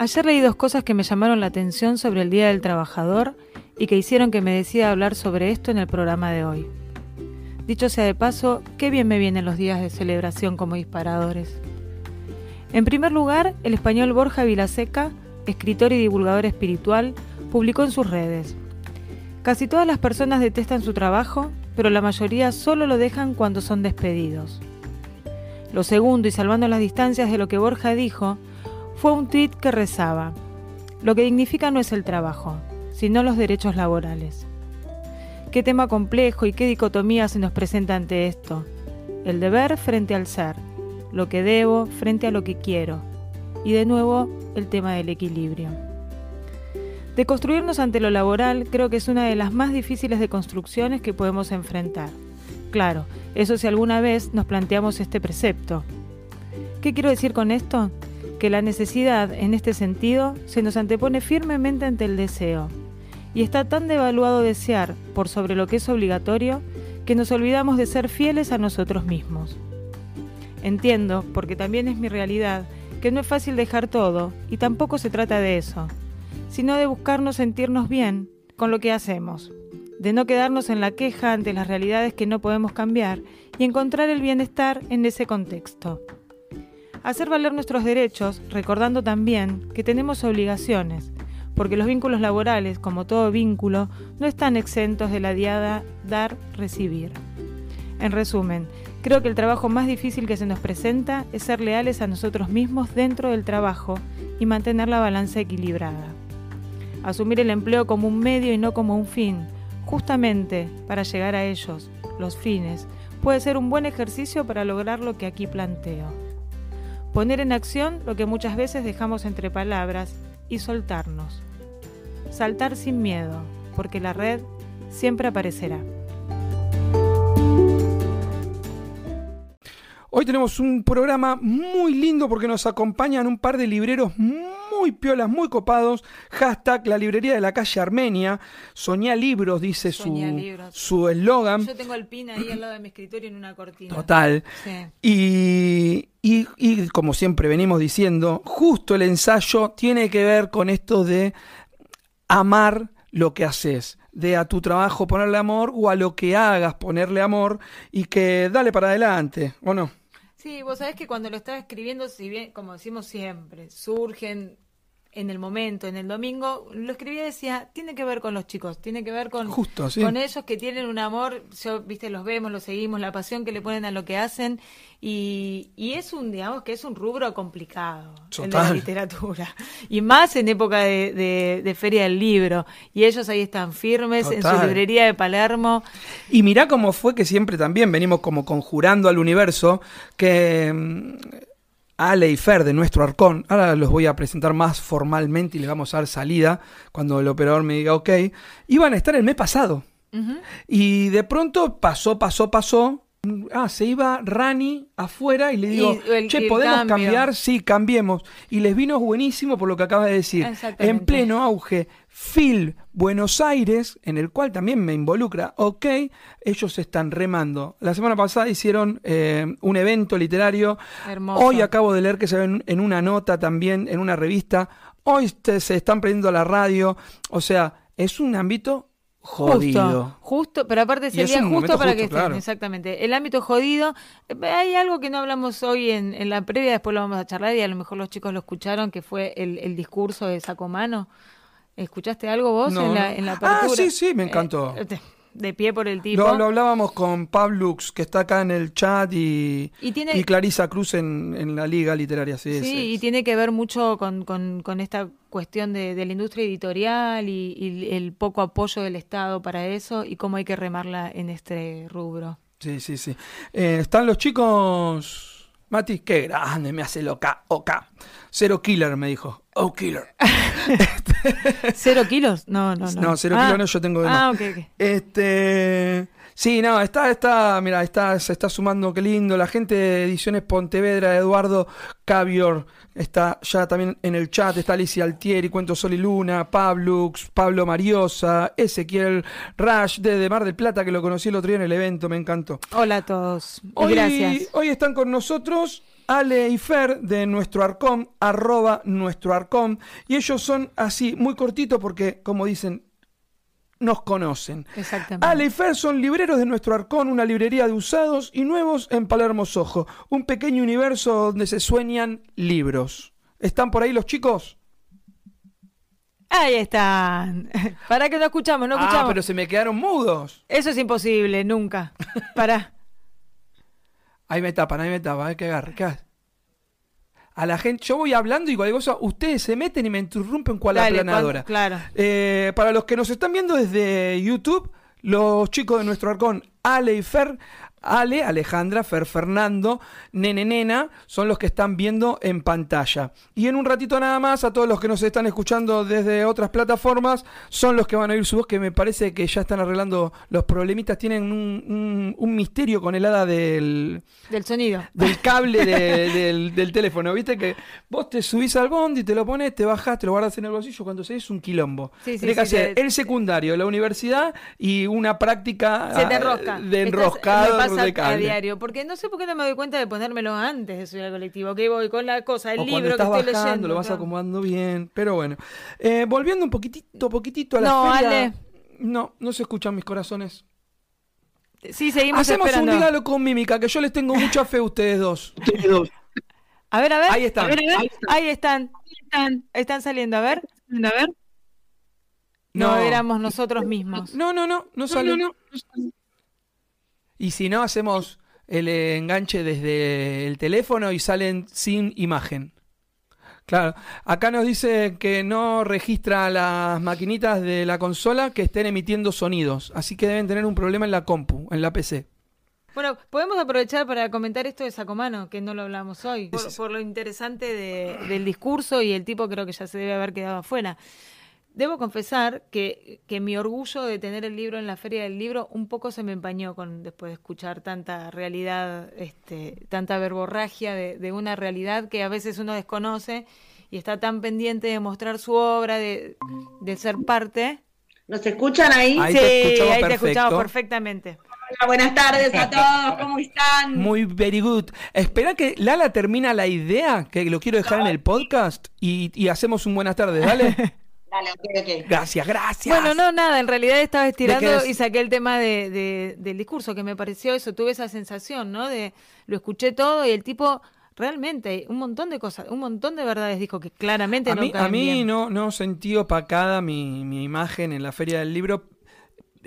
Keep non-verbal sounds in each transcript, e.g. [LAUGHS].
Ayer leí dos cosas que me llamaron la atención sobre el Día del Trabajador y que hicieron que me decida hablar sobre esto en el programa de hoy. Dicho sea de paso, qué bien me vienen los días de celebración como disparadores. En primer lugar, el español Borja Vilaseca, escritor y divulgador espiritual, publicó en sus redes. Casi todas las personas detestan su trabajo, pero la mayoría solo lo dejan cuando son despedidos. Lo segundo, y salvando las distancias de lo que Borja dijo, fue un tuit que rezaba, lo que dignifica no es el trabajo, sino los derechos laborales. Qué tema complejo y qué dicotomía se nos presenta ante esto. El deber frente al ser, lo que debo frente a lo que quiero. Y de nuevo, el tema del equilibrio. De construirnos ante lo laboral creo que es una de las más difíciles de construcciones que podemos enfrentar. Claro, eso si alguna vez nos planteamos este precepto. ¿Qué quiero decir con esto? Que la necesidad, en este sentido, se nos antepone firmemente ante el deseo, y está tan devaluado desear por sobre lo que es obligatorio que nos olvidamos de ser fieles a nosotros mismos. Entiendo, porque también es mi realidad, que no es fácil dejar todo, y tampoco se trata de eso, sino de buscarnos sentirnos bien con lo que hacemos, de no quedarnos en la queja ante las realidades que no podemos cambiar y encontrar el bienestar en ese contexto hacer valer nuestros derechos, recordando también que tenemos obligaciones, porque los vínculos laborales, como todo vínculo, no están exentos de la diada dar-recibir. En resumen, creo que el trabajo más difícil que se nos presenta es ser leales a nosotros mismos dentro del trabajo y mantener la balanza equilibrada. Asumir el empleo como un medio y no como un fin, justamente para llegar a ellos, los fines, puede ser un buen ejercicio para lograr lo que aquí planteo. Poner en acción lo que muchas veces dejamos entre palabras y soltarnos. Saltar sin miedo, porque la red siempre aparecerá. Hoy tenemos un programa muy lindo porque nos acompañan un par de libreros muy piolas, muy copados. Hashtag la librería de la calle Armenia. Soñá libros, dice su eslogan. Yo tengo el pin ahí al lado de mi escritorio en una cortina. Total. Y, y, como siempre venimos diciendo, justo el ensayo tiene que ver con esto de amar lo que haces de a tu trabajo ponerle amor o a lo que hagas ponerle amor y que dale para adelante, ¿o no? Sí, vos sabés que cuando lo estaba escribiendo, si bien, como decimos siempre, surgen en el momento, en el domingo, lo escribía y decía, tiene que ver con los chicos, tiene que ver con, con ellos que tienen un amor, yo, viste, los vemos, los seguimos, la pasión que le ponen a lo que hacen, y, y es un, digamos, que es un rubro complicado en la literatura, y más en época de, de, Feria del Libro, y ellos ahí están firmes en su librería de Palermo. Y mirá cómo fue que siempre también venimos como conjurando al universo, que mm, Ale y Fer de nuestro arcón, ahora los voy a presentar más formalmente y les vamos a dar salida cuando el operador me diga ok, iban a estar el mes pasado. Y de pronto pasó, pasó, pasó. Ah, se iba Rani afuera y le digo, che, ¿podemos cambiar? Sí, cambiemos. Y les vino buenísimo por lo que acaba de decir. En pleno auge, Phil Buenos Aires, en el cual también me involucra, ok, ellos están remando. La semana pasada hicieron eh, un evento literario. Hoy acabo de leer que se ven en una nota también, en una revista. Hoy se están prendiendo a la radio. O sea, es un ámbito jodido. Justo, pero aparte sería justo para que estén, exactamente. El ámbito jodido, hay algo que no hablamos hoy en, la previa, después lo vamos a charlar y a lo mejor los chicos lo escucharon, que fue el, el discurso de Sacomano. ¿Escuchaste algo vos en, la, en la apertura? Ah, sí, sí, me encantó. Eh, de, pie por el tipo. Lo, lo, hablábamos con Pablux, que está acá en el chat, y, y, Clarisa Cruz en, en, la Liga Literaria. Sí, sí y tiene que ver mucho con, con, con esta cuestión de, de, la industria editorial y, y, el poco apoyo del Estado para eso y cómo hay que remarla en este rubro. Sí, sí, sí. Eh, están los chicos... Mati, qué grande, me hace loca, oca. Cero killer, me dijo. Oh, killer. [LAUGHS] ¿Cero kilos? No, no, no. No, cero kilos ah. no, yo tengo Ah, ok, ok. Este. Sí, no, está, está, mira, está, se está sumando, qué lindo. La gente de Ediciones Pontevedra, Eduardo Cavior, está ya también en el chat. Está Alicia Altieri, Cuento Sol y Luna, Pablux, Pablo Mariosa, Ezequiel Rash, de Mar del Plata, que lo conocí el otro día en el evento, me encantó. Hola a todos. Hoy, Gracias. Hoy están con nosotros Ale y Fer de nuestro arcón, arroba nuestro arcón. Y ellos son así, muy cortitos porque, como dicen, nos conocen. Exactamente. Ale y Fer son libreros de nuestro arcón, una librería de usados y nuevos en Palermo Sojo. Un pequeño universo donde se sueñan libros. ¿Están por ahí los chicos? Ahí están. [LAUGHS] Para que no escuchamos, no escuchamos. Ah, pero se me quedaron mudos. Eso es imposible, nunca. Para. [LAUGHS] Ahí me tapan, ahí me tapan, hay que agarrar. ¿Qué haces? A la gente, yo voy hablando y cualquier cosa, ustedes se meten y me interrumpen cual Dale, aplanadora. claro. Eh, para los que nos están viendo desde YouTube, los chicos de nuestro arcón, Ale y Fer, Ale, Alejandra, Fer, Fernando, Nene, Nena, son los que están viendo en pantalla. Y en un ratito nada más, a todos los que nos están escuchando desde otras plataformas, son los que van a oír su voz, que me parece que ya están arreglando los problemitas. Tienen un, un- un misterio con el hada del, Del sonido. del cable de- [LAUGHS] del, del teléfono. Viste que vos te subís al bondi, te lo pones, te bajás, te lo guardas en el bolsillo. Cuando se es un quilombo. Sí, sí, Tenés que hacer el secundario, la universidad y una práctica Se te ah, enrosca. de enroscado pasa de cable. a diario. Porque no sé por qué no me doy cuenta de ponérmelo antes de subir al colectivo. Que voy con la cosa, el o libro que estás estoy bajando, leyendo. lo vas claro. acomodando bien. Pero bueno. Eh, volviendo un poquitito, poquitito a la No, feria. Ale. No, no se escuchan mis corazones. Sí, seguimos Hacemos esperando. un dígalo con mímica, que yo les tengo mucha fe a ustedes dos. A ver, a ver. Ahí están. A ver, a ver. Ahí están. Están. Están saliendo. A ver. A ver. No, No. éramos nosotros mismos. No, no, no, no sale. Y si no, hacemos el enganche desde el teléfono y salen sin imagen. Claro, acá nos dice que no registra las maquinitas de la consola que estén emitiendo sonidos, así que deben tener un problema en la compu, en la PC. Bueno, podemos aprovechar para comentar esto de Sacomano, que no lo hablamos hoy, por, lo interesante de- del discurso y el tipo creo que ya se debe haber quedado afuera. Debo confesar que, que mi orgullo de tener el libro en la feria del libro un poco se me empañó con después de escuchar tanta realidad, este, tanta verborragia de, de una realidad que a veces uno desconoce y está tan pendiente de mostrar su obra, de, de ser parte. ¿Nos escuchan ahí? Ahí te escuchamos ahí te perfecto. escuchamos perfectamente. Hola, buenas tardes a todos, ¿cómo están? Muy very good. Espera que Lala termina la idea, que lo quiero dejar en el podcast y, y hacemos un buenas tardes, dale. [LAUGHS] Dale, ok, ok. Gracias, gracias. Bueno, no, nada, en realidad estaba ¿De estirando y saqué el tema de, de- del discurso, que me pareció eso, tuve esa sensación, ¿no? De lo escuché todo y el tipo realmente un montón de cosas, un montón de verdades dijo que claramente a no mí, a mí bien. no, no sentí opacada mi, mi imagen en la feria del libro.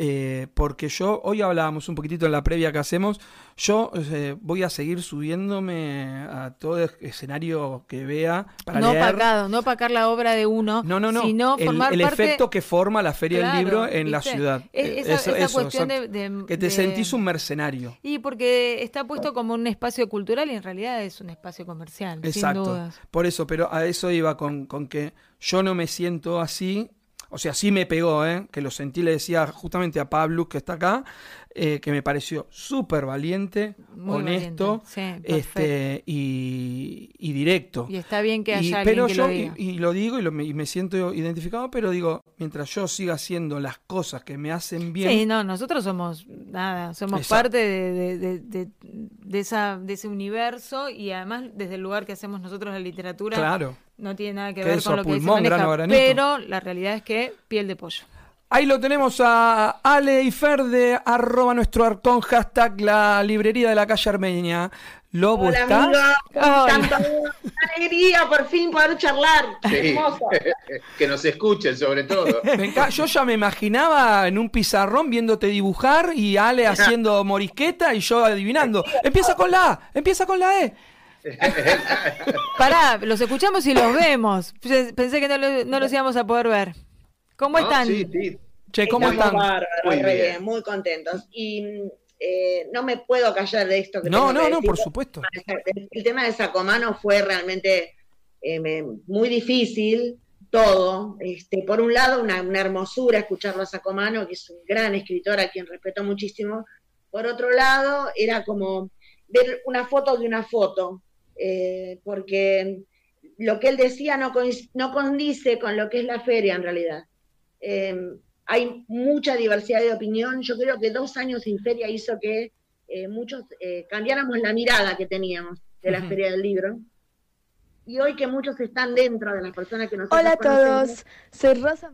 Eh, porque yo, hoy hablábamos un poquitito en la previa que hacemos, yo eh, voy a seguir subiéndome a todo escenario que vea para no leer. no opacar la obra de uno, No, no, no. sino el, formar el parte efecto que forma la feria Claro, del libro en la ciudad. Es- Eh, esa- esa cuestión de- que te de- sentís un mercenario. Y porque está puesto como un espacio cultural y en realidad es un espacio comercial, sin Exacto. dudas. Por eso, pero a eso iba con, con que yo no me siento así. O sea, sí me pegó, ¿eh? que lo sentí, le decía justamente a Pablo, que está acá, eh, que me pareció súper valiente, Muy honesto valiente, sí, perfecto. este, y, y directo. Y está bien que Y- haya pero alguien que yo, lo y, diga. y lo digo y, lo- y me siento identificado, pero digo, mientras yo siga haciendo las cosas que me hacen bien, Sí, no, nosotros somos nada, somos Exacto. parte de, de, de- de- de esa, de ese universo y además desde el lugar que hacemos nosotros la literatura claro. No tiene nada que ¿Qué ver eso, con lo que se pulmón, maneja, grano, granito? pero la realidad es que piel de pollo. Ahí lo tenemos a Ale y Fer de arroba nuestro arcón, hashtag la librería de la calle Armenia. Lobo Hola, está. [LAUGHS] alegría por fin poder charlar. Sí. [LAUGHS] Que nos escuchen sobre todo. [LAUGHS] Yo ya me imaginaba en un pizarrón viéndote dibujar y Ale haciendo morisqueta y yo adivinando. Empieza con la A, empieza con la E. [LAUGHS] Pará, los escuchamos y los vemos. Pensé que no, lo- no los íbamos a poder ver. ¿Cómo ¿No? están? Sí, sí. Che, ¿cómo Estamos están? bárbaros, Muy re bien. muy contentos. Y eh, no me puedo callar de esto que No, no, que no, por supuesto. El tema de Sacomano fue realmente eh, muy difícil, todo. Este, por un lado, una, una hermosura escucharlo a Sacomano, que es un gran escritor a quien respeto muchísimo. Por otro lado, era como ver una foto de una foto, eh, porque lo que él decía no, coinc- no condice con lo que es la feria en realidad. Eh, hay mucha diversidad de opinión. Yo creo que dos años sin feria hizo que eh, muchos eh, cambiáramos la mirada que teníamos. de la Feria del Libro. Y hoy que muchos están dentro de las personas que nosotros Hola a todos, soy Rosa.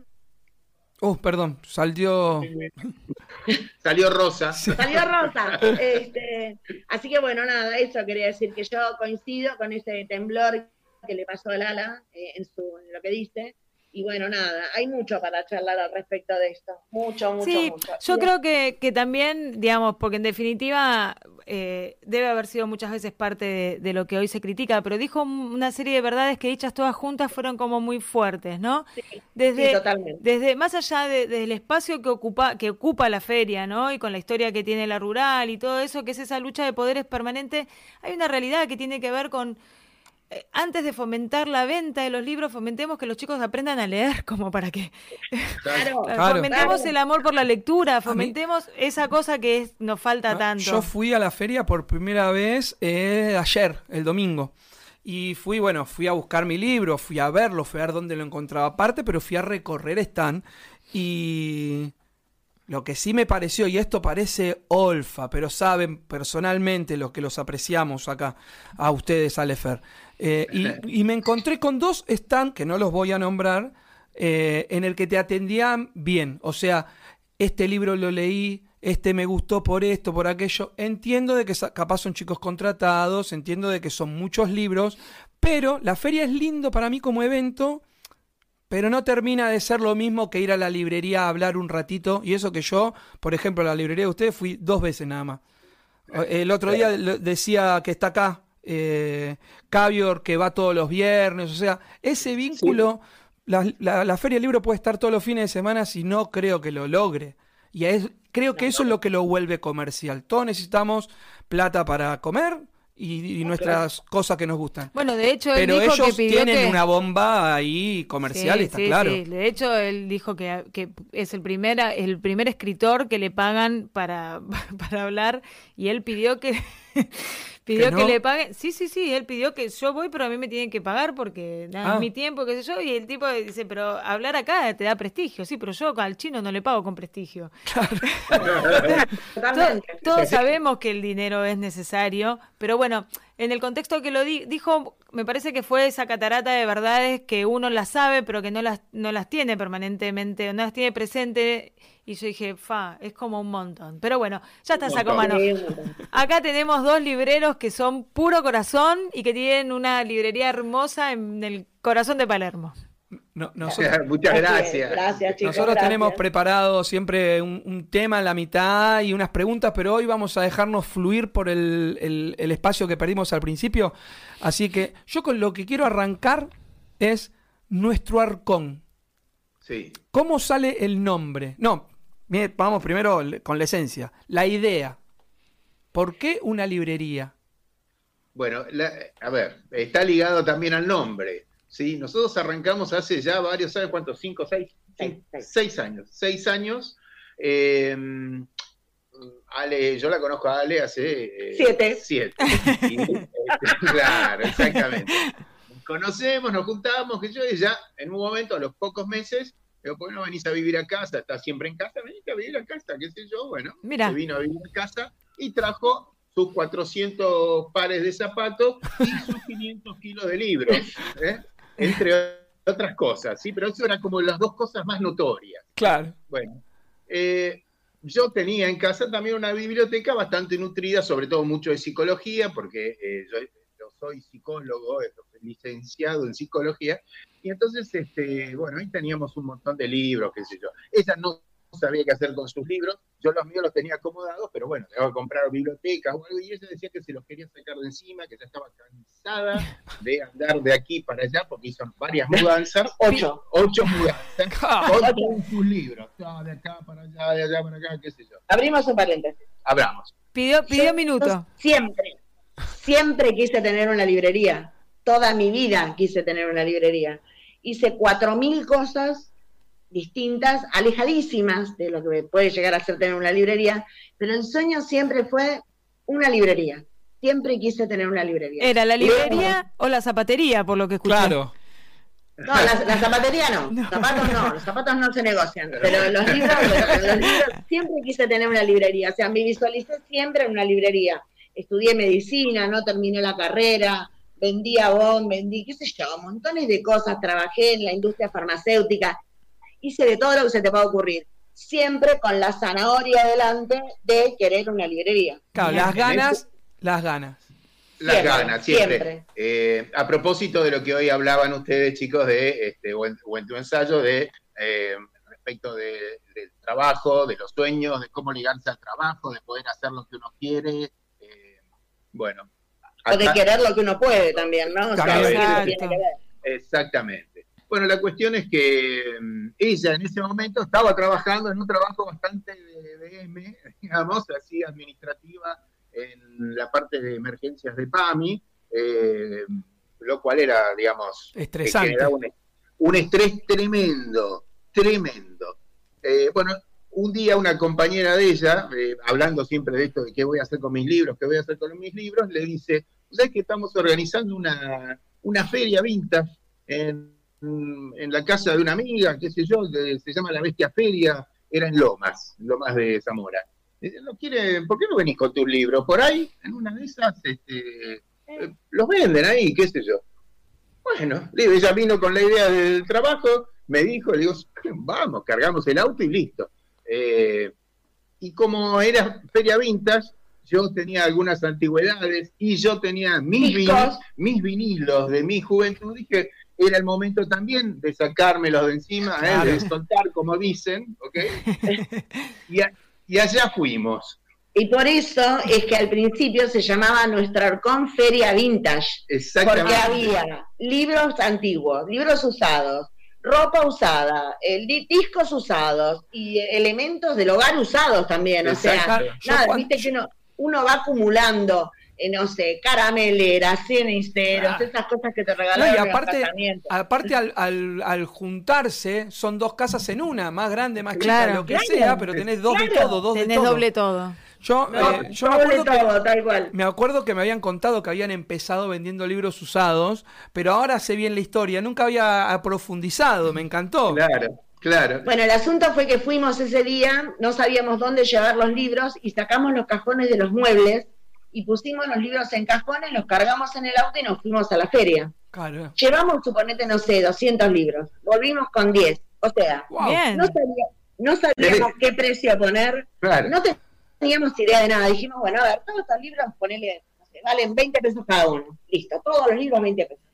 Oh, perdón, salió. [LAUGHS] Salió Rosa. Salió Rosa. Este, así que bueno, nada, eso quería decir que yo coincido con ese temblor que le pasó a Lala eh, en, su, en lo que dice. Y bueno, nada, hay mucho para charlar al respecto de esto. Mucho, mucho, Sí, mucho. yo creo que, que también, digamos, porque en definitiva eh, debe haber sido muchas veces parte de, de lo que hoy se critica, pero dijo una serie de verdades que dichas todas juntas fueron como muy fuertes, ¿no? Desde, sí, totalmente. desde más allá de- del espacio que ocupa que ocupa la feria, ¿no? Y con la historia que tiene la rural y todo eso, que es esa lucha de poderes permanente, hay una realidad que tiene que ver con antes de fomentar la venta de los libros, fomentemos que los chicos aprendan a leer, como para que Claro, [LAUGHS] Claro. fomentemos claro. el amor por la lectura, fomentemos esa cosa que es- nos falta tanto. Yo fui a la feria por primera vez eh, ayer, el domingo. Y fui, bueno, fui a buscar mi libro, fui a verlo, fui a ver dónde lo encontraba aparte, pero fui a recorrer stand. Y lo que sí me pareció, y esto parece olfa, pero saben personalmente los que los apreciamos acá, a ustedes, Alefer. Eh, y, y me encontré con dos stands, que no los voy a nombrar, eh, en el que te atendían bien. O sea, este libro lo leí, este me gustó por esto, por aquello. Entiendo de que capaz son chicos contratados, entiendo de que son muchos libros, pero la feria es lindo para mí como evento, pero no termina de ser lo mismo que ir a la librería a hablar un ratito. Y eso que yo, por ejemplo, a la librería de ustedes fui dos veces nada más. El otro día decía que está acá, eh, Cavior, que va todos los viernes. O sea, ese vínculo, la, la- la Feria del Libro puede estar todos los fines de semana si no creo que lo logre. Y es- creo que eso es lo que lo vuelve comercial. Todos necesitamos plata para comer y, y nuestras cosas que nos gustan. Bueno, de hecho, él Pero dijo que ellos pidió tienen que... una bomba ahí comercial, Sí, está sí, claro. sí. De hecho, él dijo que, que es el primer, el primer escritor que le pagan para, [LAUGHS] para hablar y él pidió que pidió ¿Que le paguen. Sí, sí, sí, él pidió que yo voy, pero a mí me tienen que pagar porque nada, Ah. es mi tiempo, qué sé yo. Y el tipo dice, pero hablar acá te da prestigio. Sí, pero yo al chino no le pago con prestigio. [LAUGHS] To- Todos sabemos que el dinero es necesario, pero bueno, en el contexto que lo di- dijo, me parece que fue esa catarata de verdades que uno las sabe, pero que no las, no las tiene permanentemente, no las tiene presente. Y yo dije, fa, es como un montón. Pero bueno, ya está, sacó mano. Acá tenemos dos libreros que son puro corazón y que tienen una librería hermosa en el corazón de Palermo. No- nosotros, [LAUGHS] Muchas gracias. Gracias, chicos. Nosotros gracias. tenemos preparado siempre un, un tema en la mitad y unas preguntas, pero hoy vamos a dejarnos fluir por el, el- el espacio que perdimos al principio. Así que yo con lo que quiero arrancar es nuestro arcón. Sí. ¿Cómo sale el nombre? No, vamos primero con la esencia, la idea. ¿Por qué una librería? Bueno, la- a ver, está ligado también al nombre. ¿sí? Nosotros arrancamos hace ya varios años, ¿cuántos? ¿Cinco, seis? Seis, Sí, seis. seis años. Seis años. Eh, Ale, yo la conozco a Ale hace... eh, Siete. Siete. Y, eh, [LAUGHS] claro, exactamente. Nos conocemos, nos juntamos, que yo, y ya en un momento, a los pocos meses, digo, ¿por qué no venís a vivir a casa? ¿Estás siempre en casa? Venite a vivir a casa, qué sé yo, bueno. Mira. Se vino a vivir a casa y trajo sus 400 pares de zapatos y sus [LAUGHS] 500 kilos de libros, ¿eh? entre otras cosas, ¿sí? Pero eso eran como las dos cosas más notorias. Claro. Bueno, eh, yo tenía en casa también una biblioteca bastante nutrida, sobre todo mucho de psicología, porque eh, yo, yo soy psicólogo, licenciado en psicología, y entonces, este, bueno, ahí teníamos un montón de libros, qué sé yo. Ella no sabía qué hacer con sus libros, yo los míos los tenía acomodados, pero bueno, tengo que comprar bibliotecas o algo, y ella decía que se los quería sacar de encima, que ya estaba cansada de andar de aquí para allá, porque hizo varias mudanzas. [LAUGHS] Ocho. Ocho mudanzas [LAUGHS] con sus libros, de acá para allá, de allá para acá, qué sé yo. Abrimos un paréntesis. Abramos. Pidió, pidió Yo minuto. Siempre, siempre quise tener una librería. Toda mi vida quise tener una librería. Hice cuatro mil cosas distintas, alejadísimas de lo que puede llegar a ser tener una librería, pero el sueño siempre fue una librería. Siempre quise tener una librería. ¿Era la librería o la zapatería, por lo que escuché? Claro. No, la, la zapatería no. [LAUGHS] Zapatos no, los zapatos no se negocian. Pero los libros, [LAUGHS] los libros, siempre quise tener una librería. O sea, me visualicé siempre en una librería. estudié medicina, no terminé la carrera, vendí abón, vendí, qué sé yo, montones de cosas, trabajé en la industria farmacéutica, hice de todo lo que se te pueda ocurrir, siempre con la zanahoria delante de querer una librería. Claro, las ganas, las ganas. Las ganas, siempre. Eh, a propósito de lo que hoy hablaban ustedes, chicos, de, este, o, en, tu ensayo, de eh, respecto del trabajo, de los sueños, de cómo ligarse al trabajo, de poder hacer lo que uno quiere. Eh, bueno, o de querer lo que uno puede también, ¿no? O sea, Exactamente. Bueno, la cuestión es que mm, ella en ese momento estaba trabajando en un trabajo bastante de, M, [LAUGHS] digamos, así administrativa en la parte de emergencias de PAMI, eh, lo cual era, digamos, estresante. Un, estrés tremendo, tremendo. Eh, bueno, un día una compañera de ella, eh, hablando siempre de esto de qué voy a hacer con mis libros, qué voy a hacer con mis libros, le dice, ¿sabes que estamos organizando una, feria vintage en, la casa de una amiga, qué sé yo, se llama La Bestia Feria, era en Lomas, Lomas de Zamora. ¿No ¿Por qué no venís con tus libros? Por ahí, en una de esas, este, eh, los venden ahí, qué sé yo. Bueno, ella vino con la idea del trabajo, me dijo, le digo, vamos, cargamos el auto y listo. Eh, y como era feria vintage, yo tenía algunas antigüedades y yo tenía mis, vinilos, mis vinilos de mi juventud, dije, era el momento también de sacármelos de encima, ¿eh? de soltar, como dicen, ¿ok? [LAUGHS] y, allá fuimos. Y por eso es que al principio se llamaba nuestra Arcón Feria Vintage. Exactamente. Porque había libros antiguos, libros usados, ropa usada, el, discos usados y elementos del hogar usados también. O sea, nada, viste que no uno va acumulando, eh, no sé, carameleras, cenisteros, ah. esas cosas que te regalan. y aparte, aparte al, al, juntarse, son dos casas en una, más grande, más chica, lo que sea, pero tenés dos de todo, dos tenés doble todo. Yo, eh, yo me, acuerdo que, me acuerdo que me habían contado que habían empezado vendiendo libros usados, pero ahora sé bien la historia, nunca había profundizado, me encantó. Claro. Claro. Bueno, el asunto fue que fuimos ese día, no sabíamos dónde llevar los libros y sacamos los cajones de los muebles y pusimos los libros en cajones, los cargamos en el auto y nos fuimos a la feria. Claro. Llevamos, suponete, no sé, 200 libros. Volvimos con 10. O sea, no, sabíamos qué precio poner. No teníamos idea de nada. Dijimos, bueno, a ver, todos estos libros, ponele, no sé, valen 20 pesos cada uno. Listo, todos los libros 20 pesos.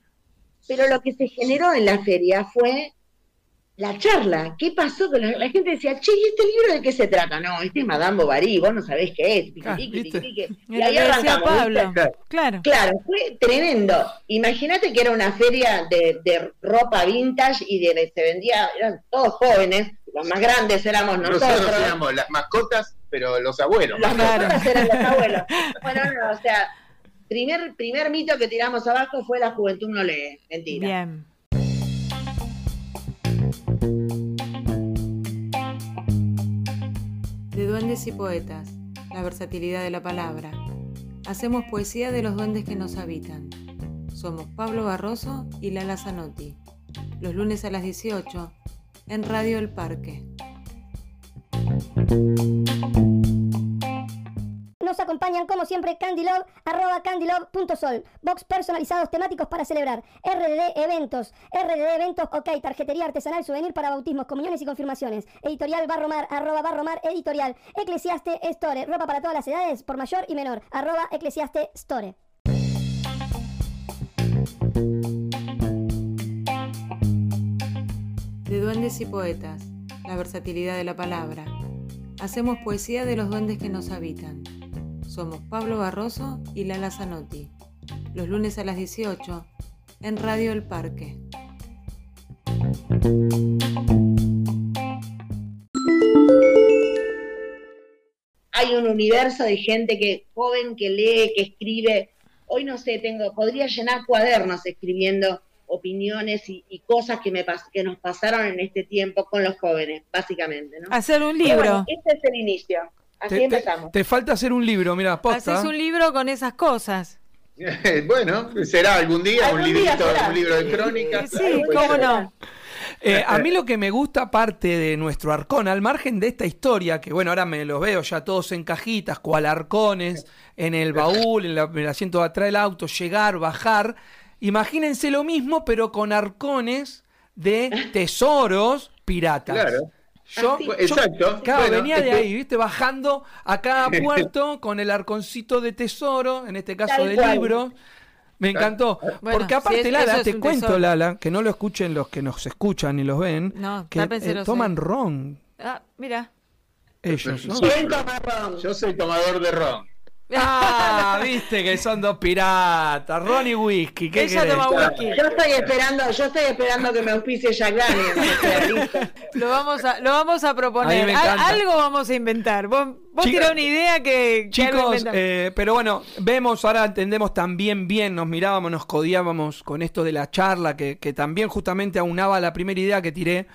Pero lo que se generó en la feria fue la charla, ¿qué pasó? Que la, gente decía, che, ¿y este libro de qué se trata? No, este es Madame Bovary, vos no sabés qué es. Ah, y ahí arrancamos. Pablo. Claro. claro, fue tremendo. Imagínate que era una feria de, ropa vintage y de, se vendía, eran todos jóvenes, los más grandes éramos nosotros. Nosotros éramos las mascotas, pero los abuelos. Las mascotas eran los [LAUGHS] abuelos. Bueno, no, o sea, primer, primer mito que tiramos abajo fue la juventud no lee. Mentira. Bien. De duendes y poetas, la versatilidad de la palabra. Hacemos poesía de los duendes que nos habitan. Somos Pablo Barroso y Lala Zanotti. Los lunes a las 18 en Radio El Parque. Acompañan como siempre Candylove, arroba candylove.sol, box personalizados temáticos para celebrar, RDD Eventos, RDD Eventos, ok, tarjetería artesanal, souvenir para bautismos, comuniones y confirmaciones, editorial Barromar, arroba Barromar, editorial, Eclesiaste Store, ropa para todas las edades, por mayor y menor, arroba Eclesiaste Store. De duendes y poetas, la versatilidad de la palabra. Hacemos poesía de los duendes que nos habitan. Somos Pablo Barroso y Lala Zanotti. Los lunes a las 18 en Radio El Parque. Hay un universo de gente que joven que lee, que escribe. Hoy no sé, tengo, podría llenar cuadernos escribiendo opiniones y, cosas que, me que nos pasaron en este tiempo con los jóvenes, básicamente. ¿no? Hacer un libro. este es el inicio te, falta hacer un libro, mira, posta. Haces un libro con esas cosas. [LAUGHS] bueno, será algún día un, librito, un libro de crónicas. Sí, cómo no. Eh, a mí lo que me gusta, aparte de nuestro arcón, al margen de esta historia, que bueno, ahora me los veo ya todos en cajitas, cual arcones, en el baúl, en, el asiento de atrás del auto, llegar, bajar. Imagínense lo mismo, pero con arcones de tesoros piratas. Claro. Yo, Exacto. claro, venía de ahí, ¿viste? Bajando a cada [LAUGHS] puerto con el arconcito de tesoro, en este caso de libro. Me encantó. Porque aparte, Lala, te cuento, Lala, que no lo escuchen los que nos escuchan y los ven, que eh, toman ron. Ah, mira. Ellos, ¿no? Yo soy tomador de ron. Ah, viste que son dos piratas, Ron y whisky. ¿Qué Ella toma whisky. Yo estoy esperando, yo estoy esperando que me auspicie Jack Daniels. lo vamos a, lo vamos a proponer. algo vamos a inventar. Vos, vos una idea que, chicos, eh, pero bueno, vemos ahora entendemos también bien, nos mirábamos, nos codiábamos con esto de la charla que, que también justamente aunaba la primera idea que tiré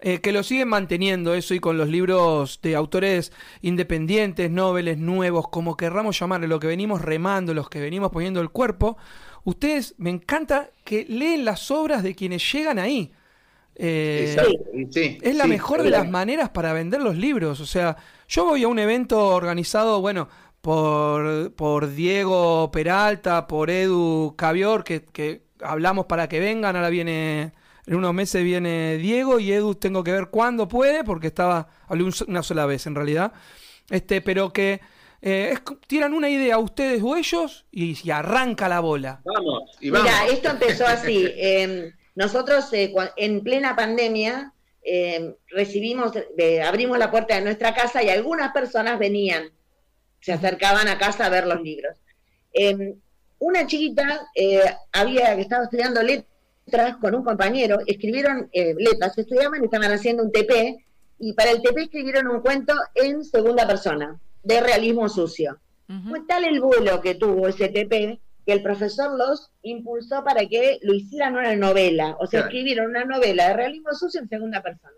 eh, que lo siguen manteniendo eso y con los libros de autores independientes, noveles, nuevos, como querramos llamarle, lo que venimos remando, los que venimos poniendo el cuerpo, ustedes me encanta que leen las obras de quienes llegan ahí. Eh, es la mejor de las maneras para vender los libros. O sea, yo voy a un evento organizado, bueno, por, por Diego Peralta, por Edu Cavior, que, que hablamos para que vengan, ahora viene en unos meses viene Diego y Edu tengo que ver cuándo puede, porque estaba, hablé una sola vez en realidad. Este, pero que eh, tiran una idea ustedes o ellos y, arranca la bola. Vamos, y vamos. Mira, esto empezó así. [LAUGHS] Em, nosotros eh, en plena pandemia em, recibimos, abrimos la puerta de nuestra casa y algunas personas venían, se acercaban a casa a ver los libros. Em, una chiquita eh, había que estaba estudiando letras con un compañero, escribieron eh, letras, estudiaban y estaban haciendo un TP, y para el TP escribieron un cuento en segunda persona, de realismo sucio. Fue tal el vuelo que tuvo ese TP que el profesor los impulsó para que lo hicieran una novela, o sea, escribieron una novela de realismo sucio en segunda persona.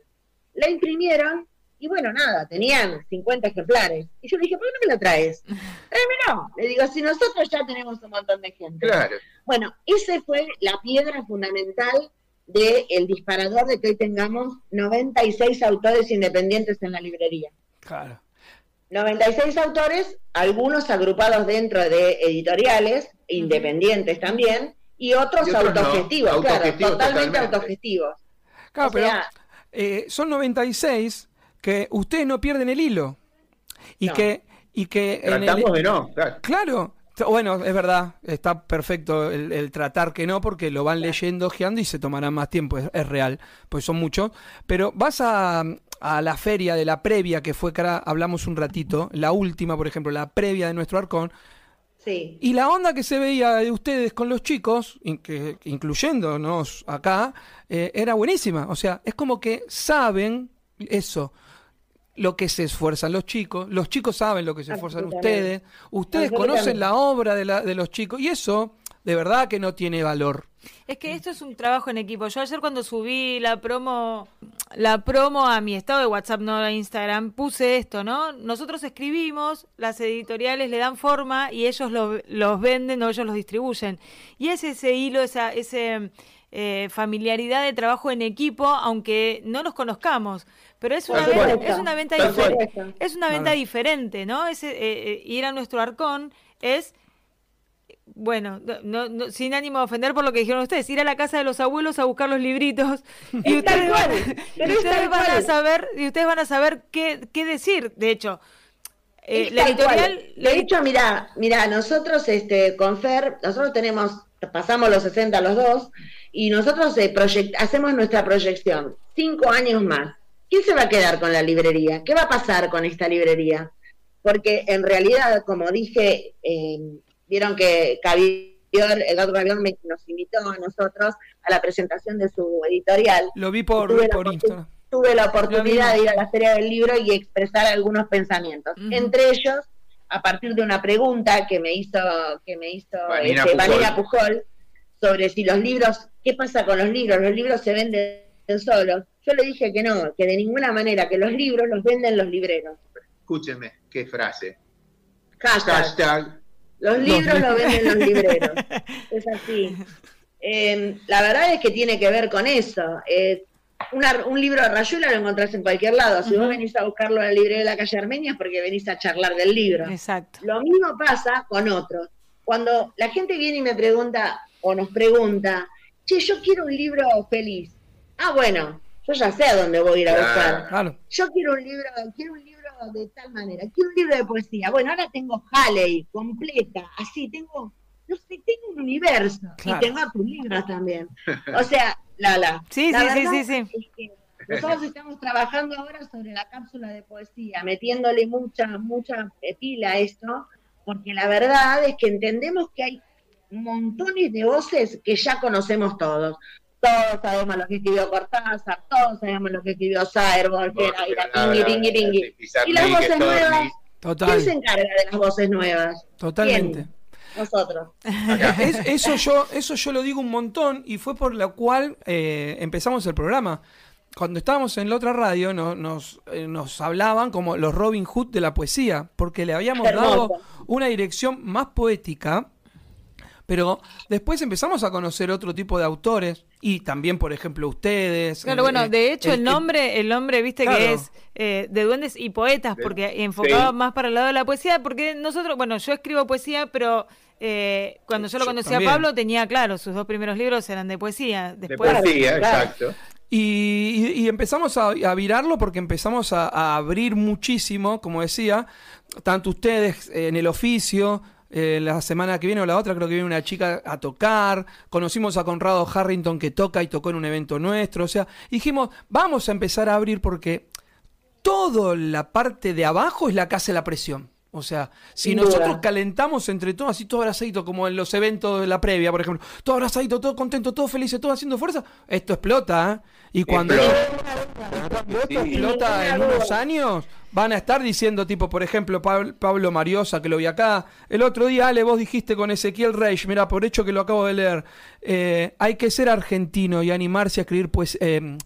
La imprimieron y bueno, nada, tenían 50 ejemplares. Y yo le dije, ¿por qué no me la traes? [LAUGHS] no. Le digo, si nosotros ya tenemos un montón de gente. Claro. Bueno, esa fue la piedra fundamental del disparador de que hoy tengamos 96 autores independientes en la librería. Claro. 96 autores, algunos agrupados dentro de editoriales, independientes también, y otros autogestivos, claro, totalmente, autogestivos. Claro, pero eh, son 96 que ustedes no pierden el hilo. Y que. Y que Tratamos de no, claro. Bueno, es verdad, está perfecto el, tratar que no, porque lo van leyendo, ojeando y se tomarán más tiempo, es, real, pues son muchos. Pero vas a, a, la feria de la previa, que fue que ahora hablamos un ratito, la última, por ejemplo, la previa de nuestro arcón. Sí. Y la onda que se veía de ustedes con los chicos, incluyéndonos acá, eh, era buenísima. O sea, es como que saben eso lo que se esfuerzan los chicos, los chicos saben lo que se esfuerzan ustedes, ustedes conocen la obra de, la, de los chicos y eso de verdad que no tiene valor. Es que esto es un trabajo en equipo. Yo ayer cuando subí la promo, la promo a mi estado de WhatsApp, no a Instagram, puse esto, ¿no? Nosotros escribimos, las editoriales le dan forma y ellos los venden o ellos los distribuyen. Y es ese hilo, esa ese, eh, familiaridad de trabajo en equipo, aunque no nos conozcamos. Pero es una, venta, es una venta diferente. Es una venta diferente, ¿no? Ese, eh, eh, ir a nuestro arcón es bueno, no, sin ánimo de ofender por lo que dijeron ustedes, ir a la casa de los abuelos a buscar los libritos y ustedes, van, a saber y ustedes van a saber qué, qué decir. De hecho, eh, la editorial, de hecho, mira, mira, nosotros este con Fer, nosotros tenemos pasamos los 60 los dos y nosotros eh, hacemos nuestra proyección cinco años más. ¿Quién se va a quedar con la librería? ¿Qué va a pasar con esta librería? Porque en realidad, como dije, eh, vieron que Cavior, Eduardo Cavior nos invitó a nosotros a la presentación de su editorial. Lo vi por, por Instagram. Tuve la oportunidad de ir a la Feria del Libro y expresar algunos pensamientos. Entre ellos, a partir de una pregunta que me hizo, que me hizo este, Pujol. sobre si los libros, ¿qué pasa con los libros? Los libros se venden solos. Yo le dije que no, que de ninguna manera, que los libros los venden los libreros. Escúcheme, qué frase. Hashtag. Los libros los venden los libreros. [LAUGHS] Es así. Em, la verdad es que tiene que ver con eso. Un libro de Rayuela lo encontrás en cualquier lado. Si vos venís a buscarlo en el librería de la calle Armenia es porque venís a charlar del libro. Exacto. Lo mismo pasa con otros. Cuando la gente viene y me pregunta o nos pregunta, che, yo quiero un libro feliz. Ah, bueno, yo ya sé a dónde voy a ir a buscar. Yo quiero un libro, quiero un libro de tal manera, quiero un libro de poesía. Bueno, ahora tengo Halley completa, así, tengo, no sé, tengo un universo. Y tengo tus libros también. O sea, Lala. [LAUGHS] Sí, sí, sí, sí, sí. nosotros estamos trabajando ahora sobre la cápsula de poesía, metiéndole mucha, mucha pila a esto, porque la verdad es que entendemos que hay montones de voces que ya conocemos todos. Todos sabemos lo que escribió Cortázar, todos sabemos lo que escribió Saer, Voltaire, Y las voces nuevas, ¿quién se encarga de las voces nuevas? Totalmente. Nosotros. eso, yo, eso yo lo digo un montón y fue por la cual eh, empezamos el programa. Cuando estábamos en la otra radio nos, eh, nos hablaban como los Robin Hood de la poesía, porque le habíamos dado una dirección más poética pero después empezamos a conocer otro tipo de autores y también, por ejemplo, ustedes. Claro, bueno, de hecho el, nombre, el nombre, viste que es eh, de duendes y poetas, porque enfocaba más para el lado de la poesía, porque nosotros, bueno, yo escribo poesía, pero eh, cuando yo lo conocí a Pablo tenía, claro, sus dos primeros libros eran de poesía. Después, de poesía, exacto. Y, empezamos a, virarlo porque empezamos a, abrir muchísimo, como decía, tanto ustedes en el oficio, eh, la semana que viene o la otra creo que viene una chica a tocar. Conocimos a Conrado Harrington que toca y tocó en un evento nuestro. O sea, dijimos, vamos a empezar a abrir porque toda la parte de abajo es la que hace la presión. O sea, si nosotros calentamos entre todos, así todo abrazadito, como en los eventos de la previa, por ejemplo, todo abrazadito, todo contento, todo feliz, todo haciendo fuerza, esto explota, ¿eh? Y cuando explota en unos años, van a estar diciendo, tipo, por ejemplo, Pablo Mariosa, que lo vi acá. El otro día, Ale, vos dijiste con Ezequiel Reich, mira, por hecho que lo acabo de leer, eh, hay que ser argentino y animarse a escribir, pues. Eh,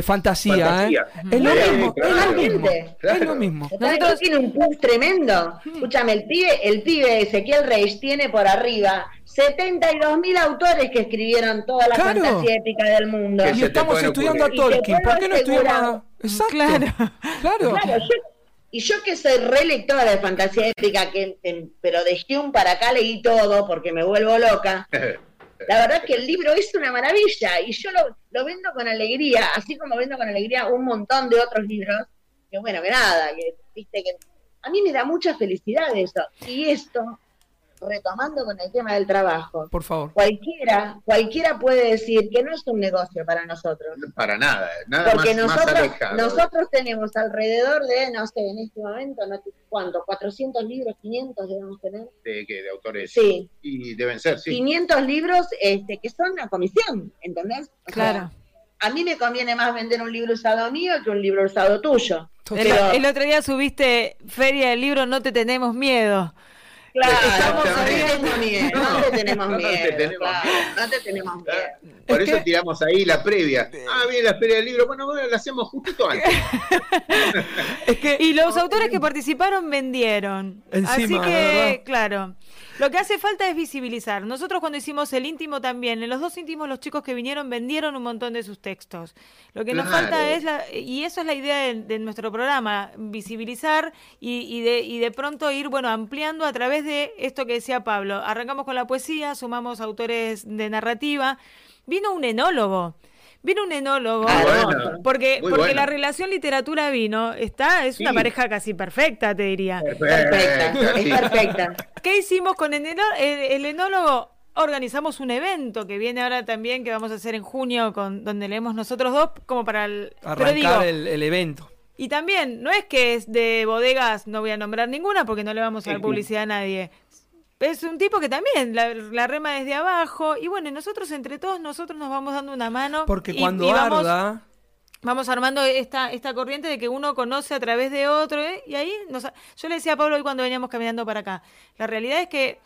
fantasía, ¿eh? Es lo mismo, es lo mismo. Es lo mismo. Nosotros tiene un puff tremendo. Escúchame, el pibe, el pibe Ezequiel Reich tiene por arriba 72 mil autores que escribieron toda la fantasía épica del mundo. Y estamos estudiando a Tolkien. ¿Por qué no estudiamos? Exacto. Claro. claro. y yo que soy relectora de fantasía épica, que, pero de un para acá leí todo porque me vuelvo loca. [LAUGHS] La verdad es que el libro es una maravilla y yo lo, lo vendo con alegría, así como vendo con alegría un montón de otros libros, que bueno, que nada, que viste que a mí me da mucha felicidad eso. Y esto retomando con el tema del trabajo. Por favor. Cualquiera, cualquiera puede decir que no es un negocio para nosotros. Para nada, nada Porque nosotros, nosotros tenemos alrededor de, no sé, en este momento, no ¿cuánto? ¿400 libros, 500 debemos tener? ¿De qué? ¿De autores? Sí. Y deben ser, sí. 500 libros este, que son la comisión, ¿entendés? claro. a mí me conviene más vender un libro usado mío que un libro usado tuyo. El, el, otro día subiste Feria del Libro, no te tenemos miedo. Claro, estamos no, miedo, no, te tenemos miedo. No te tenemos, no te tenemos miedo. Por eso tiramos ahí la previa. Ah, bien, la feria del libro. Bueno, bueno, la hacemos justito antes. [LAUGHS] es que, y los autores que participaron vendieron. Así que, claro. Lo que hace falta es visibilizar. Nosotros cuando hicimos el íntimo también, en los dos íntimos los chicos que vinieron vendieron un montón de sus textos. Lo que nos falta es, la, y eso es la idea de, nuestro programa, visibilizar y, de, y de pronto ir, bueno, ampliando a través de esto que decía Pablo. Arrancamos con la poesía, sumamos autores de narrativa. Vino un enólogo Vino un enólogo, ah, porque, porque la relación literatura-vino está, es una pareja casi perfecta, te diría. Perfecta, es perfecta. ¿Qué hicimos con el, el, enólogo? organizamos un evento que viene ahora también que vamos a hacer en junio con donde leemos nosotros dos como para el arrancar el, evento y también no es que es de bodegas no voy a nombrar ninguna porque no le vamos a dar publicidad a nadie es un tipo que también la, rema desde abajo. Y bueno, nosotros entre todos, nosotros nos vamos dando una mano. Porque cuando vamos, Vamos armando esta, esta corriente de que uno conoce a través de otro. ¿eh? Y ahí nos, yo le decía a Pablo hoy cuando veníamos caminando para acá. La realidad es que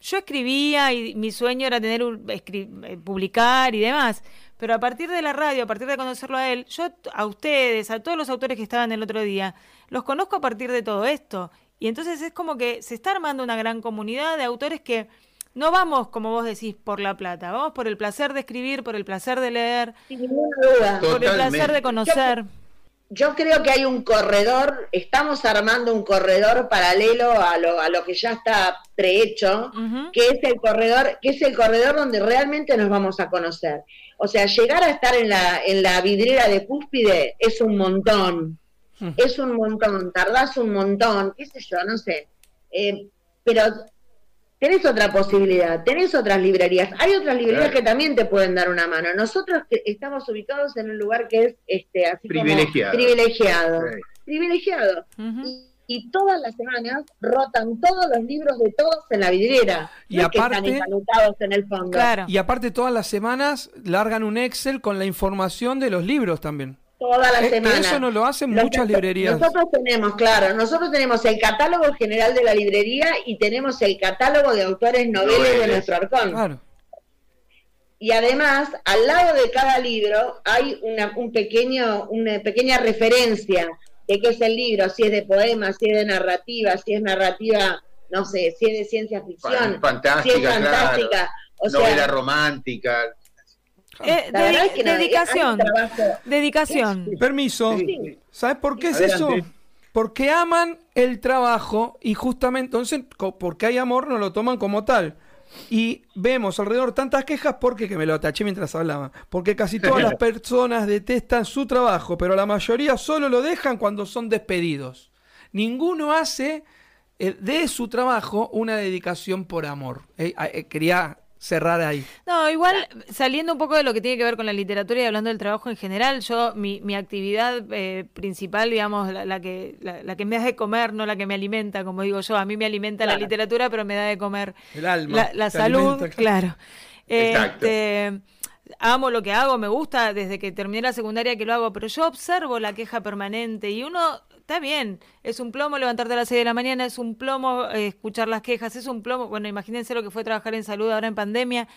yo escribía y mi sueño era tener un, eh, publicar y demás. Pero a partir de la radio, a partir de conocerlo a él, yo a ustedes, a todos los autores que estaban el otro día, los conozco a partir de todo esto. Y entonces es como que se está armando una gran comunidad de autores que no vamos, como vos decís, por la plata, vamos por el placer de escribir, por el placer de leer, Sin ninguna duda. por el placer de conocer. Yo creo que hay un corredor, estamos armando un corredor paralelo a lo, a lo que ya está prehecho, que es el corredor, que es el corredor donde realmente nos vamos a conocer. O sea, llegar a estar en la, en la vidriera de cúspide es un montón. Mm. Es un montón, tardás un montón, qué sé yo, no sé. Eh, pero tenés otra posibilidad, tenés otras librerías. Hay otras librerías Claro. que también te pueden dar una mano. Nosotros que estamos ubicados en un lugar que es este así como Privilegiado. privilegiado. Sí. Privilegiado. Y, y todas las semanas rotan todos los libros de todos en la vidriera. Y No es que aparte- están en el fondo. Claro. Y aparte todas las semanas largan un Excel con la información de los libros también. Todas las Eh, semanas. eso no lo hacen Los- muchas librerías. Nosotros tenemos, claro, nosotros tenemos el catálogo general de la librería y tenemos el catálogo de autores noveles de nuestro arcón. Claro. Y además, al lado de cada libro hay una, un pequeño, una pequeña referencia de qué es el libro, si es de poemas, si es de narrativa, si es narrativa, no sé, si es de ciencia ficción, Fan- Fantástica, si es fantástica. claro. O Novela sea, romántica. Eh, dedi- es que dedicación, dedicación. Permiso. Sí. ¿Sabes por qué es Adelante. eso? Porque aman el trabajo y justamente entonces, porque hay amor, no lo toman como tal. Y vemos alrededor tantas quejas porque, que me lo taché mientras hablaba, porque casi todas las [LAUGHS] personas detestan su trabajo, pero la mayoría solo lo dejan cuando son despedidos. Ninguno hace eh, de su trabajo una dedicación por amor. Eh, eh, quería cerrar ahí. No, igual saliendo un poco de lo que tiene que ver con la literatura y hablando del trabajo en general, yo mi, mi actividad eh, principal, digamos, la, la que la, la que me da de comer, no la que me alimenta, como digo yo, a mí me alimenta la literatura, pero me da de comer El alma. la, salud, alimenta. claro. Exacto. Este, amo lo que hago, me gusta desde que terminé la secundaria que lo hago, pero yo observo la queja permanente y uno, está bien, es un plomo levantarte a las 6 de la mañana, es un plomo eh, escuchar las quejas, es un plomo, bueno, imagínense lo que fue trabajar en salud ahora en pandemia,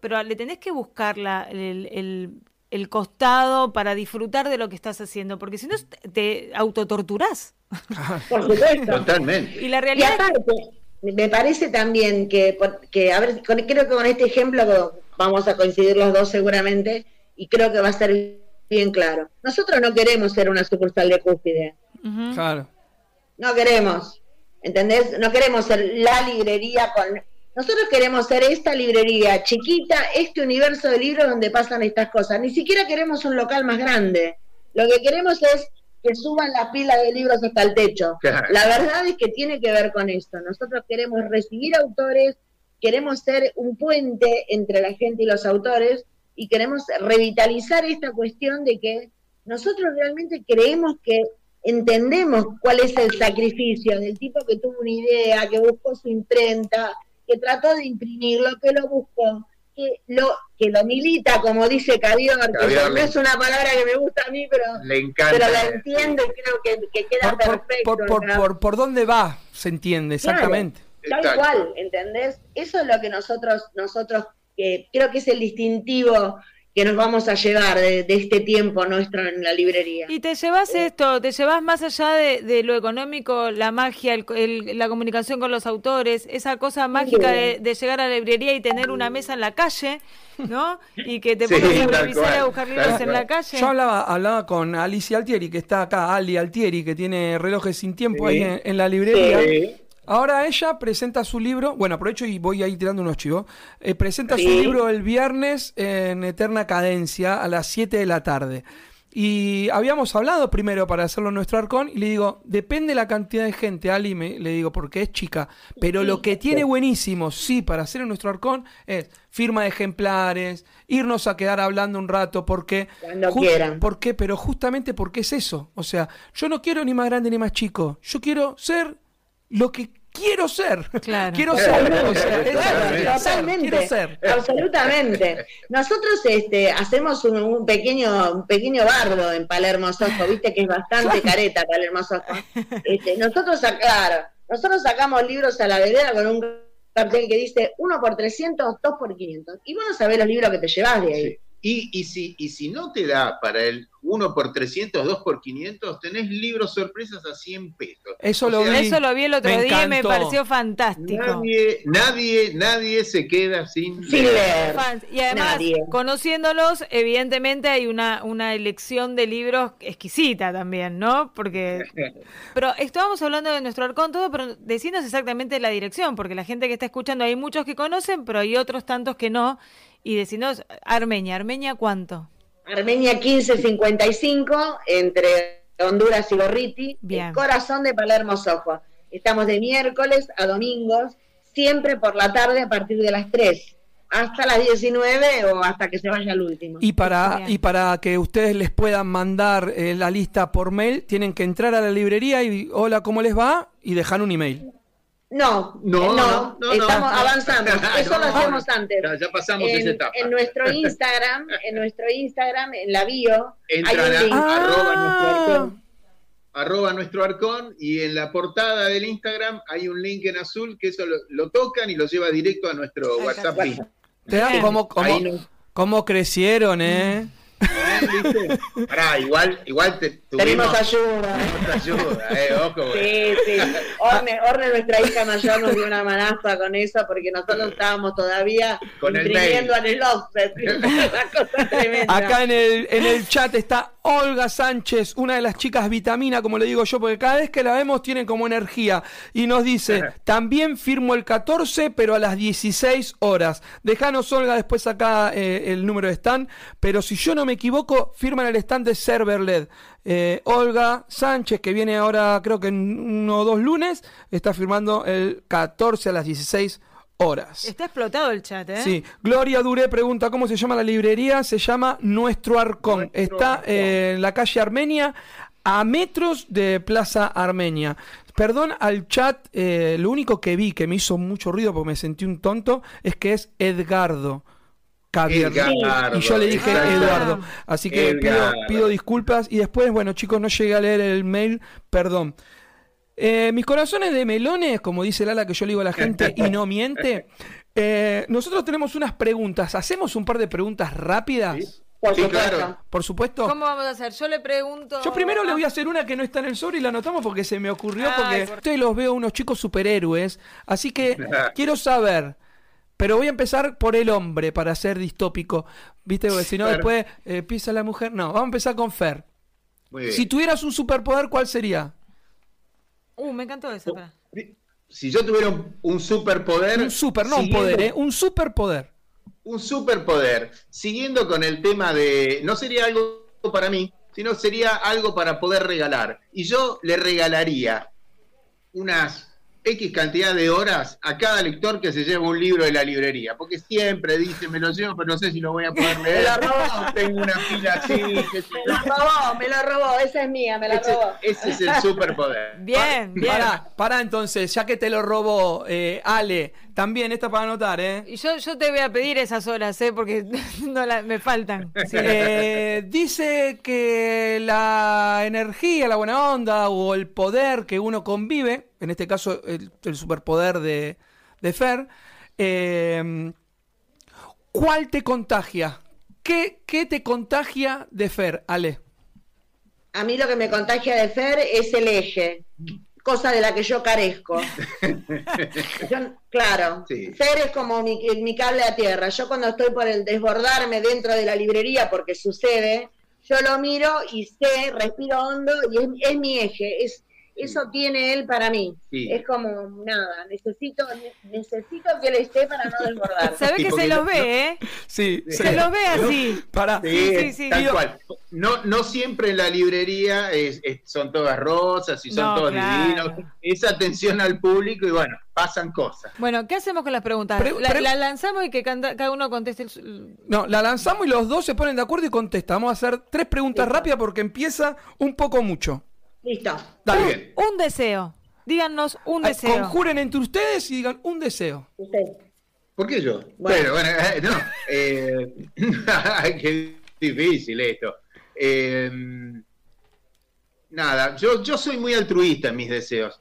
pero le tenés que buscar la- el, el- el costado para disfrutar de lo que estás haciendo, porque si no te- autotorturás. Por supuesto. Totalmente. Y la Y realidad es aparte, me parece también que, por- que a ver, con- creo que con este ejemplo vamos a coincidir los dos seguramente, y creo que va a ser bien claro. Nosotros no queremos ser una sucursal de cúspide. Claro. no queremos, ¿entendés? No queremos ser la librería con... Nosotros queremos ser esta librería chiquita, este universo de libros donde pasan estas cosas. Ni siquiera queremos un local más grande. Lo que queremos es que suban las pilas de libros hasta el techo. Claro. La verdad es que tiene que ver con esto. Nosotros queremos recibir autores, queremos ser un puente entre la gente y los autores y queremos revitalizar esta cuestión de que nosotros realmente creemos que entendemos cuál es el sacrificio del tipo que tuvo una idea, que buscó su imprenta, que trató de imprimirlo, que lo buscó, que lo que lo milita, como dice Cavior, que Cavior no le- es una palabra que me gusta a mí, pero, Le encanta. pero la entiendo y creo que, que queda Por, por- perfecto. por- por- por- por dónde va, se entiende, Claro. exactamente. Tal Exacto. cual, ¿entendés? Eso es lo que nosotros, nosotros eh, creo que es el distintivo que nos vamos a llevar de, de este tiempo nuestro en la librería. Y te llevas esto, te llevas más allá de, de lo económico, la magia, el- el- la comunicación con los autores, esa cosa mágica de, de llegar a la librería y tener una mesa en la calle, ¿no? Y que te Sí, pongas a revisar y a buscar libros en la calle. Yo hablaba, hablaba con Alicia Altieri, que está acá, Ali Altieri, que tiene relojes sin tiempo Sí. ahí en, en la librería. Ahora ella presenta su libro, bueno, aprovecho y voy ahí tirando unos chivos, eh, presenta su libro el viernes en Eterna Cadencia a las 7 de la tarde. Y habíamos hablado primero para hacerlo en nuestro arcón y le digo, depende la cantidad de gente, Ali, me, le digo, porque es chica, pero lo que tiene buenísimo, sí, para hacer en nuestro arcón es firma de ejemplares, irnos a quedar hablando un rato, porque... Cuando quieran. ¿Por qué? Pero justamente porque es eso. O sea, yo no quiero ni más grande ni más chico. Yo quiero ser lo que quiero ser. Claro. Quiero [LAUGHS] ser. O sea, claro, Totalmente, Quiero ser. absolutamente. Nosotros este, hacemos un, un pequeño un pequeño bardo en Palermo Sojo, viste que es bastante careta Palermo Sojo. Este, nosotros, claro, nosotros sacamos libros a la vereda con un cartel que dice uno por 300, dos por 500. Y vos no sabés los libros que te llevas de ahí. Sí. Y, y, si, y si no te da para el 1 por 300, 2 por 500, tenés libros sorpresas a 100 pesos. Eso lo, vi, Eso lo vi el otro me día y me pareció fantástico. Nadie, nadie, nadie se queda sin, Sin leer. Fans. Y además, Nadie. conociéndolos, evidentemente hay una, una elección de libros exquisita también, ¿no? Porque. [LAUGHS] Pero estábamos hablando de nuestro arcón todo, pero decinos exactamente la dirección, porque la gente que está escuchando, hay muchos que conocen, pero hay otros tantos que no. Y decinos, Armenia, ¿Armenia cuánto? Armenia 1555, entre Honduras y Gorriti, Bien. el corazón de Palermo Sojo. Estamos de miércoles a domingos, siempre por la tarde a partir de las 3, hasta las 19 o hasta que se vaya el último. Y para, Bien. y para que ustedes les puedan mandar eh, la lista por mail, tienen que entrar a la librería y hola, ¿cómo les va? Y dejar un email. No, No, no, no, no, estamos no. [LAUGHS] avanzando. [LAUGHS] Eso lo hacemos antes. Ya, ya pasamos esa En, etapa. en nuestro [LAUGHS] Instagram, en nuestro Instagram, en la bio, Entran hay un a link. arroba nuestro Ah. arcón, arroba nuestro arcón y en la portada del Instagram hay un link en azul que eso lo, lo tocan y lo lleva directo a nuestro. WhatsApp. link. ¿Te dan Bien. cómo, crecieron, eh? ¿Eh? ¿Viste? [LAUGHS] Pará, igual, igual te, Tenemos tuvimos ayuda. otra ayuda, eh, ojo. Sí, sí. Orne, Orne, nuestra hija mayor, nos dio una manaza con eso porque nosotros estábamos todavía Con el imprimiendo en el offset. [LAUGHS] Una cosa tremenda. Acá en el, en el chat está Olga Sánchez, una de las chicas vitamina, como le digo yo, porque cada vez que la vemos tiene como energía. Y nos dice, también firmo el 14, pero a las 16 horas. Dejanos, Olga, después acá eh, el número de stand. Pero si yo no me equivoco, firma en el stand de Serverled. Eh, Olga Sánchez, que viene ahora creo que en uno o dos lunes, está firmando el 14 a las 16 horas. Está explotado el chat, ¿eh? Sí, Gloria Duré pregunta cómo se llama la librería. Se llama Nuestro Arcón. Nuestro Está Arcón. eh, en la calle Armenia, a metros de Plaza Armenia. Perdón al chat, eh, lo único que vi que me hizo mucho ruido porque me sentí un tonto es que es Edgardo. Edgardo, y yo le dije exacto. Eduardo. Así que pido disculpas. Y después, bueno, chicos, no llegué a leer el mail, perdón. Eh, mis corazones de melones, como dice Lala, que yo le digo a la gente y no miente. eh, nosotros tenemos unas preguntas. ¿Hacemos un par de preguntas rápidas? Sí. Por Sí, supuesto. claro. Por supuesto. ¿Cómo vamos a hacer? Yo le pregunto. Yo primero le voy a hacer una que no está en el sobre y la anotamos porque se me ocurrió. Ay, porque por- ustedes los veo unos chicos superhéroes. Así que [LAUGHS] quiero saber. Pero voy a empezar por el hombre para ser distópico. ¿Viste? Porque si no, Fer. después eh, pisa la mujer. No, vamos a empezar con Fer. Muy bien. Si tuvieras un superpoder, ¿cuál sería? Uh, me encantó esa. pará. Si yo tuviera un, un superpoder. Un super, no un poder, ¿eh? Un superpoder. un superpoder, siguiendo con el tema de, no sería algo para mí, sino sería algo para poder regalar. Y yo le regalaría unas X cantidad de horas a cada lector que se lleva un libro de la librería, porque siempre dice, me lo llevo, pero no sé si lo voy a poder [LAUGHS] Me leer. lo robó. [LAUGHS] Tengo una pila así. sé Me la robó, me la robó. Esa es mía, me la Ese, robó. ese es el superpoder. [LAUGHS] Bien, bien. Pará, pará entonces, ya que te lo robó eh, Ale, también esta para anotar, ¿eh? Y yo, yo te voy a pedir esas horas, ¿eh? Porque no la- me faltan. Sí. Eh, dice que la energía, la buena onda o el poder que uno convive, en este caso el, el superpoder de, de Fer, eh, ¿cuál te contagia? ¿Qué, ¿Qué te contagia de Fer, Ale? A mí lo que me contagia de Fer es el eje, cosa de la que yo carezco. [LAUGHS] Yo- claro, Sí. Fer es como mi, mi cable a tierra. Yo cuando estoy por el desbordarme dentro de la librería, porque sucede, yo lo miro y sé, respiro hondo y es, es mi eje. Es, eso tiene él para mí. Sí. Es como nada, necesito, necesito que él esté para no desbordar. [LAUGHS] Sí, que se los ve, ¿eh? Sí, Se los ve así. Pará. Sí, Sí, sí, sí. tal Digo- cual. No, no siempre en la librería es- es- son todas rosas y son No, todos claro. divinos. Es atención al público y bueno, pasan cosas. Bueno, ¿qué hacemos con las preguntas? Pre- la, pre- la lanzamos y que cada uno conteste. el- No, la lanzamos y los dos se ponen de acuerdo y contestan. Vamos a hacer tres preguntas rápidas porque empieza un poco mucho. Listo. Dale. Bien. Un deseo. Díganos un deseo. Conjuren entre ustedes y digan un deseo. Usted. ¿Por qué yo? Bueno. Bueno, bueno, eh, no. eh, [LAUGHS] qué difícil esto. Eh, nada, yo, yo soy muy altruista en mis deseos,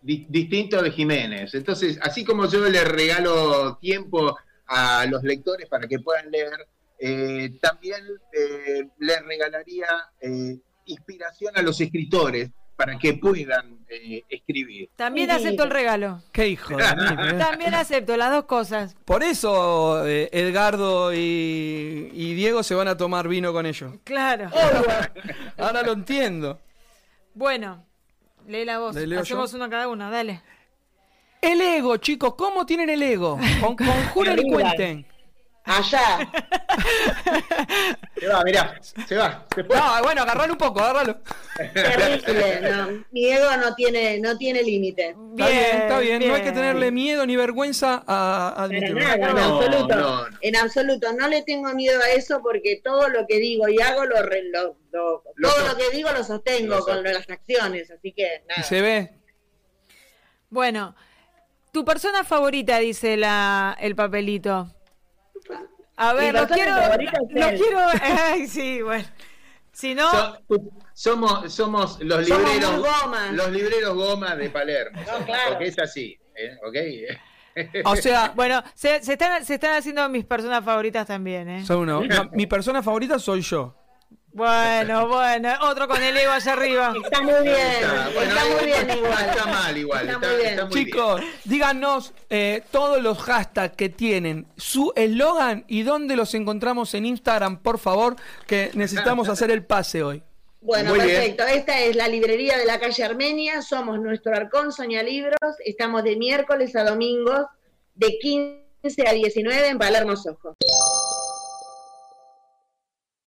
di- distinto de Jiménez. Entonces, así como yo le regalo tiempo a los lectores para que puedan leer, Eh, también eh, le regalaría eh, inspiración a los escritores para que puedan eh, escribir. También Sí. acepto el regalo. Qué hijo de [LAUGHS] ¿eh? También acepto las dos cosas. Por eso eh, Edgardo y, y Diego se van a tomar vino con ellos. Claro. Ahora lo entiendo. Bueno, lee la voz. ¿Le leo Hacemos yo? uno cada uno, dale. El ego, chicos, ¿cómo tienen el ego? Con, conjuren [LAUGHS] y cuenten. Allá. [LAUGHS] Se va, mirá, se va, se. No, bueno, agarralo un poco, agarralo. Terrible. No, mi ego no tiene, no tiene límite. Está bien, está bien. No hay que tenerle miedo ni vergüenza a a admitirlo. nada, en absoluto. no, no. En absoluto. No le tengo miedo a eso porque todo lo que digo y hago, lo, re- lo- lo- Lo todo lo que digo lo sostengo lo con las acciones. Así que Y nada. se ve. Bueno, tu persona favorita, dice la, el papelito. A ver, no quiero. No quiero. Ay, sí, bueno. Si no. So- somos, somos los Somos libreros, muy gomas. los libreros goma de Palermo, somos, claro. porque es así, ¿eh? ¿ok? O sea, [LAUGHS] Bueno, se, se están, se están haciendo mis personas favoritas también, ¿eh? son uno. No, mi persona favorita soy yo. Bueno, bueno, otro con el ego allá arriba. Está muy bien. Está, bueno, está muy bien está- igual. Está mal igual, Está está, muy bien. está muy bien. Chicos, díganos eh, todos los hashtags que tienen, su eslogan y dónde los encontramos en Instagram, por favor, que necesitamos hacer el pase hoy. Bueno, Muy bien. perfecto. Esta es la librería de la calle Armenia. Somos nuestro Arcón Soña Libros. Estamos de miércoles a domingos de 15 a 19 en Palermo Sojo.